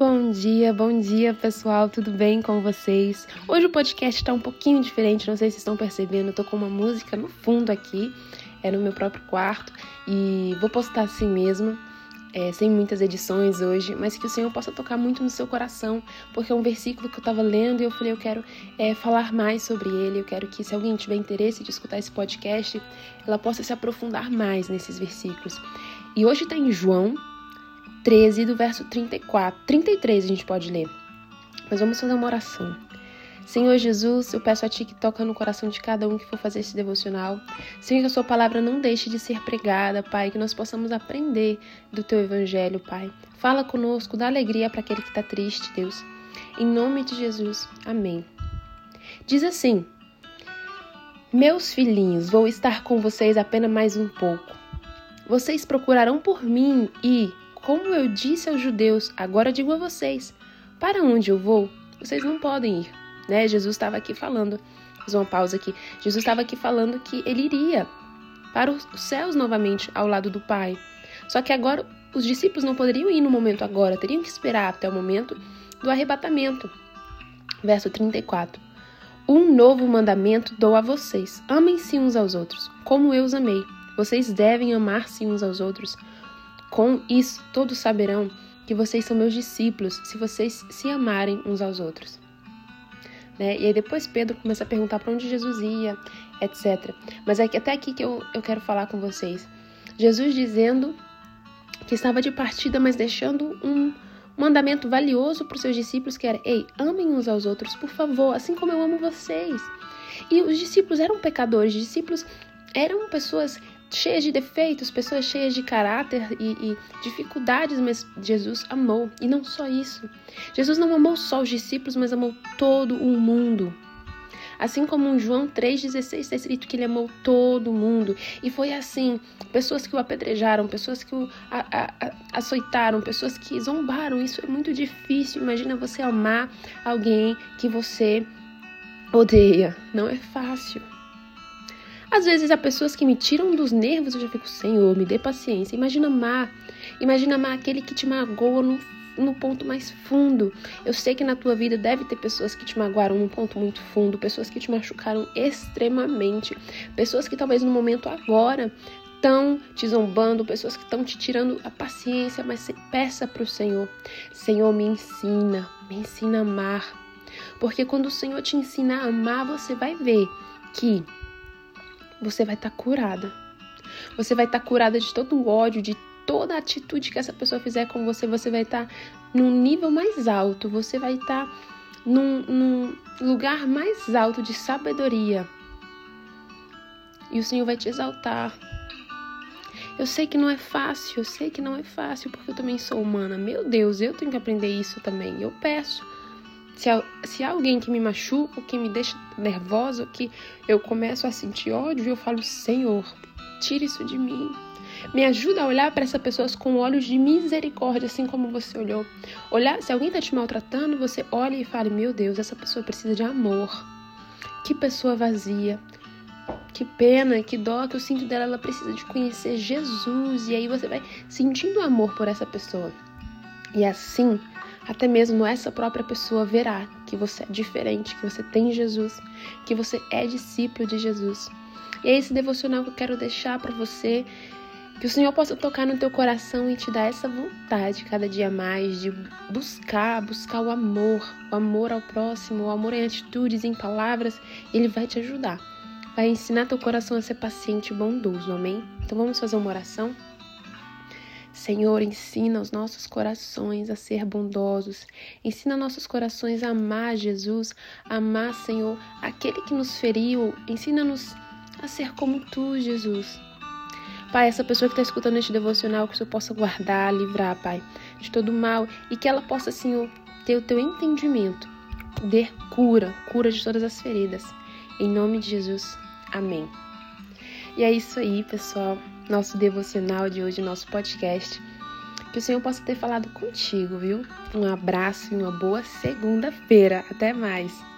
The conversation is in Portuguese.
Bom dia, bom dia pessoal, tudo bem com vocês? Hoje o podcast está um pouquinho diferente, não sei se estão percebendo, eu tô com uma música no fundo aqui, é no meu próprio quarto e vou postar assim mesmo, é, sem muitas edições hoje, mas que o Senhor possa tocar muito no seu coração, porque é um versículo que eu estava lendo e eu falei, eu quero é, falar mais sobre ele, eu quero que se alguém tiver interesse de escutar esse podcast, ela possa se aprofundar mais nesses versículos. E hoje está em João 13, do verso 34. 33 a gente pode ler. Mas vamos fazer uma oração. Senhor Jesus, eu peço a Ti que toca no coração de cada um que for fazer esse devocional. Senhor, que a Sua palavra não deixe de ser pregada, Pai, que nós possamos aprender do Teu Evangelho, Pai. Fala conosco, dá alegria para aquele que está triste, Deus. Em nome de Jesus, amém. Diz assim: Meus filhinhos, vou estar com vocês apenas mais um pouco. Vocês procurarão por mim e, como eu disse aos judeus, agora digo a vocês: para onde eu vou, vocês não podem ir. Né? Jesus estava aqui falando, fiz uma pausa aqui. Jesus estava aqui falando que ele iria para os céus novamente ao lado do Pai. Só que agora os discípulos não poderiam ir no momento agora, teriam que esperar até o momento do arrebatamento. Verso 34. Um novo mandamento dou a vocês: amem-se uns aos outros, como eu os amei. Vocês devem amar-se uns aos outros. Com isso, todos saberão que vocês são meus discípulos se vocês se amarem uns aos outros. Né? E aí depois Pedro começa a perguntar para onde Jesus ia, etc. Mas é até aqui que eu, eu quero falar com vocês. Jesus dizendo que estava de partida, mas deixando um mandamento valioso para os seus discípulos, que era: Ei, amem uns aos outros, por favor, assim como eu amo vocês. E os discípulos eram pecadores, os discípulos eram pessoas cheias de defeitos, pessoas cheias de caráter e, e, dificuldades, mas Jesus amou. E não só isso. Jesus não amou só os discípulos, mas amou todo o mundo. Assim como em João 3,16 está escrito que ele amou todo mundo. E foi assim: pessoas que o apedrejaram, pessoas que o a, a, açoitaram, pessoas que zombaram. Isso é muito difícil. Imagina você amar alguém que você odeia. Não é fácil. Às vezes há pessoas que me tiram dos nervos, eu já fico, Senhor, me dê paciência. Imagina amar. Imagina amar aquele que te magoa no, no ponto mais fundo. Eu sei que na tua vida deve ter pessoas que te magoaram num ponto muito fundo, pessoas que te machucaram extremamente, pessoas que talvez no momento agora estão te zombando, pessoas que estão te tirando a paciência, mas peça para o Senhor: Senhor, me ensina, me ensina a amar. Porque quando o Senhor te ensina a amar, você vai ver que você vai estar tá curada. Você vai estar tá curada de todo o ódio, de toda atitude que essa pessoa fizer com você. Você vai estar tá num nível mais alto. Você vai estar tá num, num lugar mais alto de sabedoria. E o Senhor vai te exaltar. Eu sei que não é fácil, eu sei que não é fácil, porque eu também sou humana. Meu Deus, eu tenho que aprender isso também. Eu peço. Se, se alguém que me machuca, que me deixa nervosa, que eu começo a sentir ódio, eu falo: Senhor, tira isso de mim. Me ajuda a olhar para essas pessoas com olhos de misericórdia, assim como você olhou. Olhar, se alguém está te maltratando, você olha e fala: Meu Deus, essa pessoa precisa de amor. Que pessoa vazia. Que pena, que dó que eu sinto dela. Ela precisa de conhecer Jesus. E aí você vai sentindo amor por essa pessoa. E assim até mesmo essa própria pessoa verá que você é diferente, que você tem Jesus, que você é discípulo de Jesus. E é esse devocional que eu quero deixar para você, que o Senhor possa tocar no teu coração e te dar essa vontade cada dia mais de buscar, buscar o amor, o amor ao próximo, o amor em atitudes, em palavras. Ele vai te ajudar. Vai ensinar teu coração a ser paciente e bondoso, amém? Então vamos fazer uma oração? Senhor, ensina os nossos corações a ser bondosos. Ensina nossos corações a amar Jesus, a amar, Senhor, aquele que nos feriu. Ensina-nos a ser como tu, Jesus. Pai, essa pessoa que está escutando este devocional, que o Senhor possa guardar, livrar, Pai, de todo mal e que ela possa, Senhor, ter o teu entendimento, poder cura, cura de todas as feridas. Em nome de Jesus. Amém. E é isso aí, pessoal nosso devocional de hoje, nosso podcast. Que o Senhor possa ter falado contigo, viu? Um abraço e uma boa segunda-feira. Até mais!